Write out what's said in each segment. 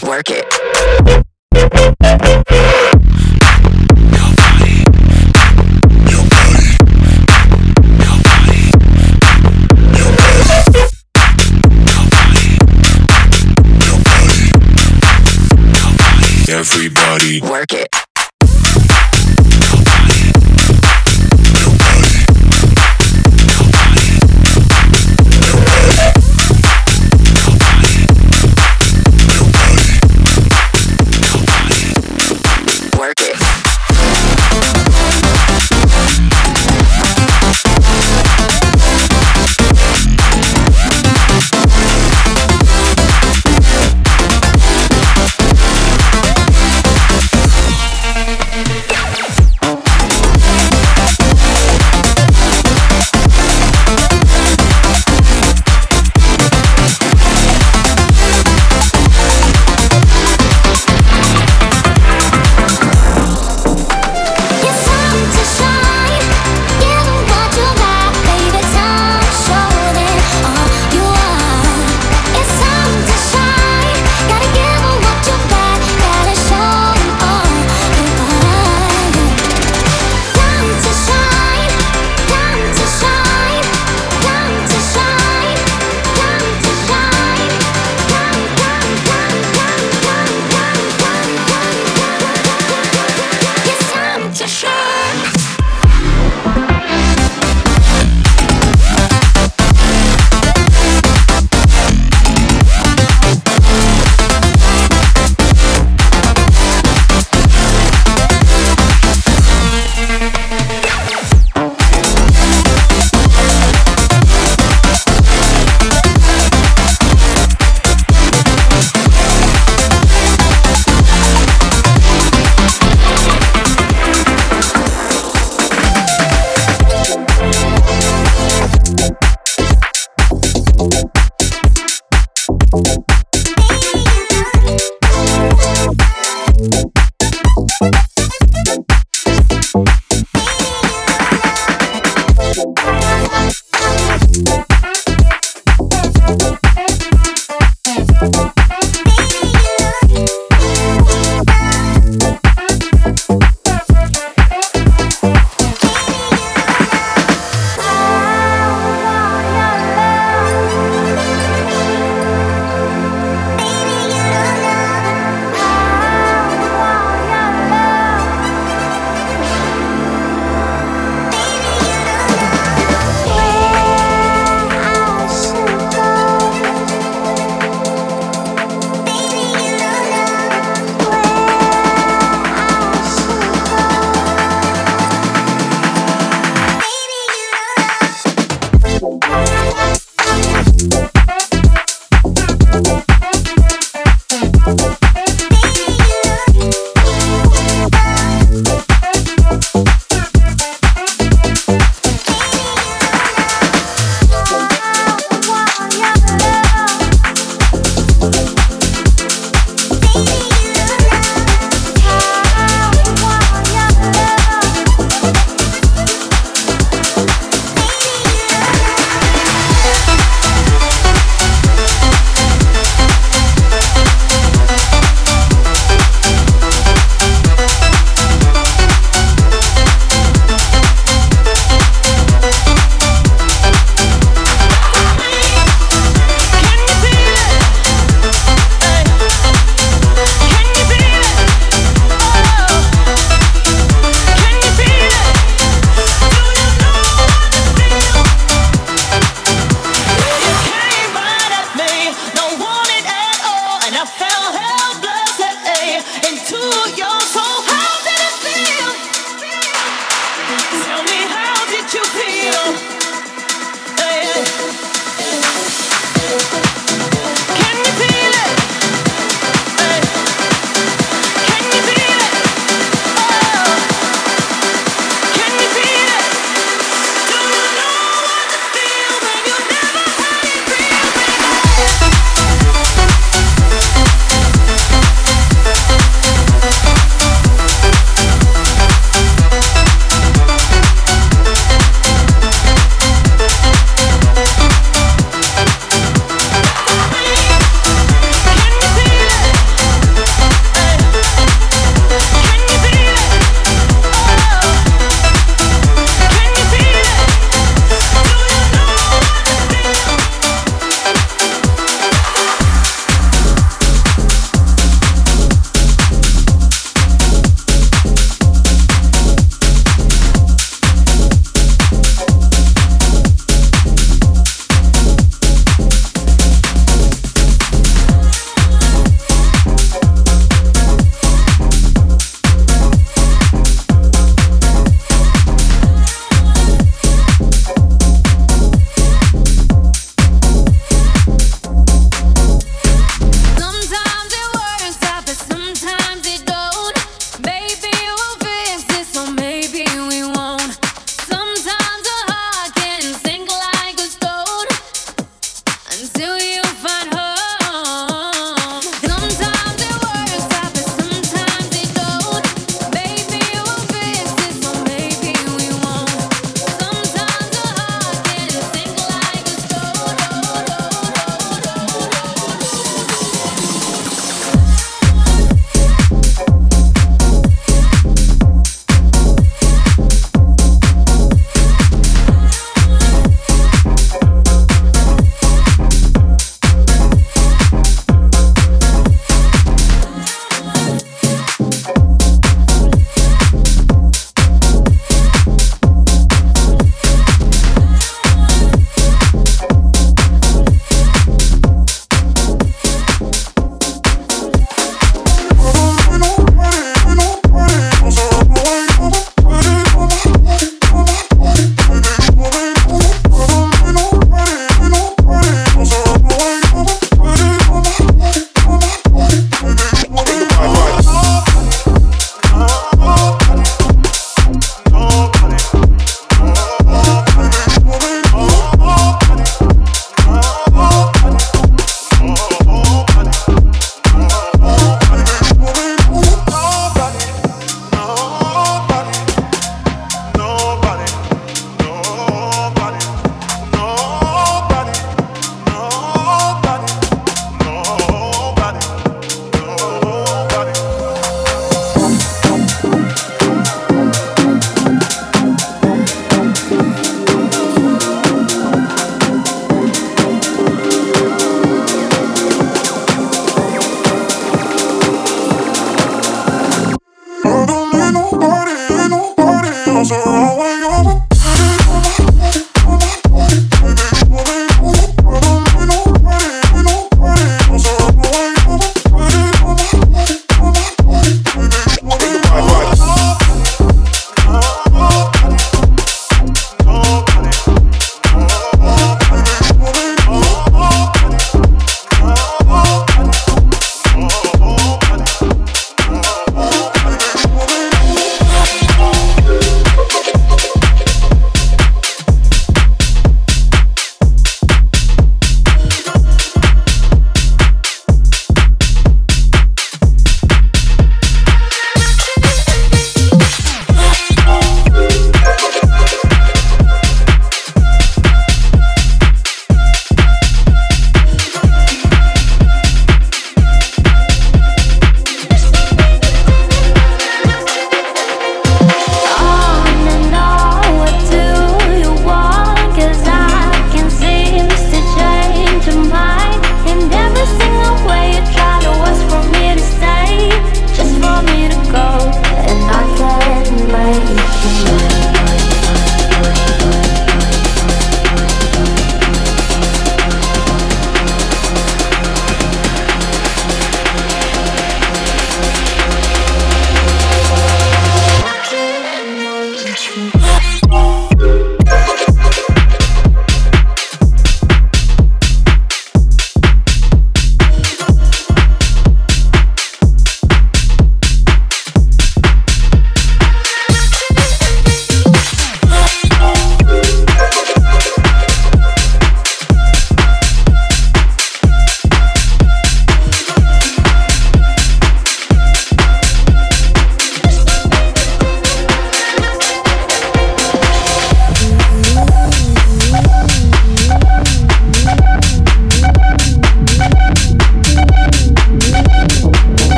body. Work it. Everybody work it.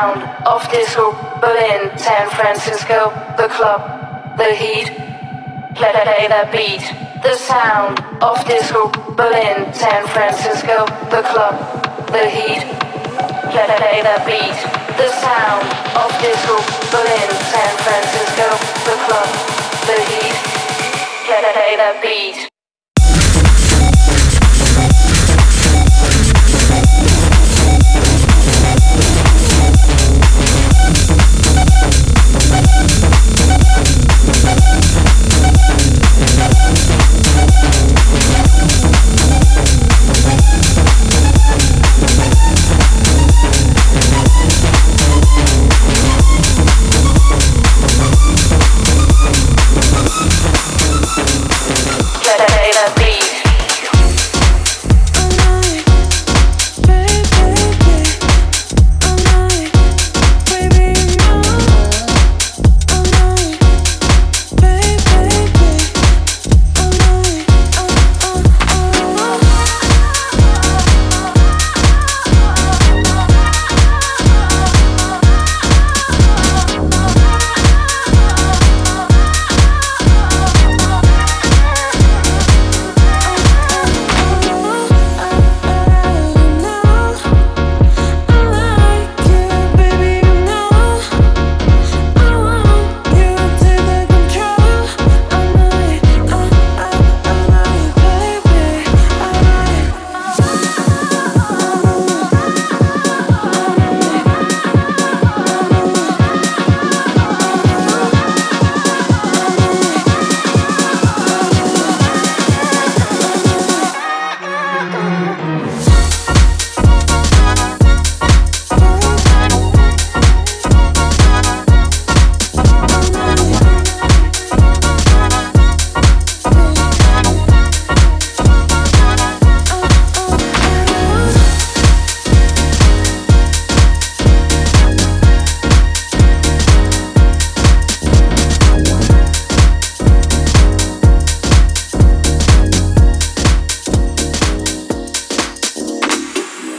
Sound of disco, Berlin, San Francisco, the club, the heat. Play that beat, the sound of disco, Berlin, San Francisco, the club, the heat. Play that beat, the sound of disco, Berlin, San Francisco, the club, the heat. Play that beat.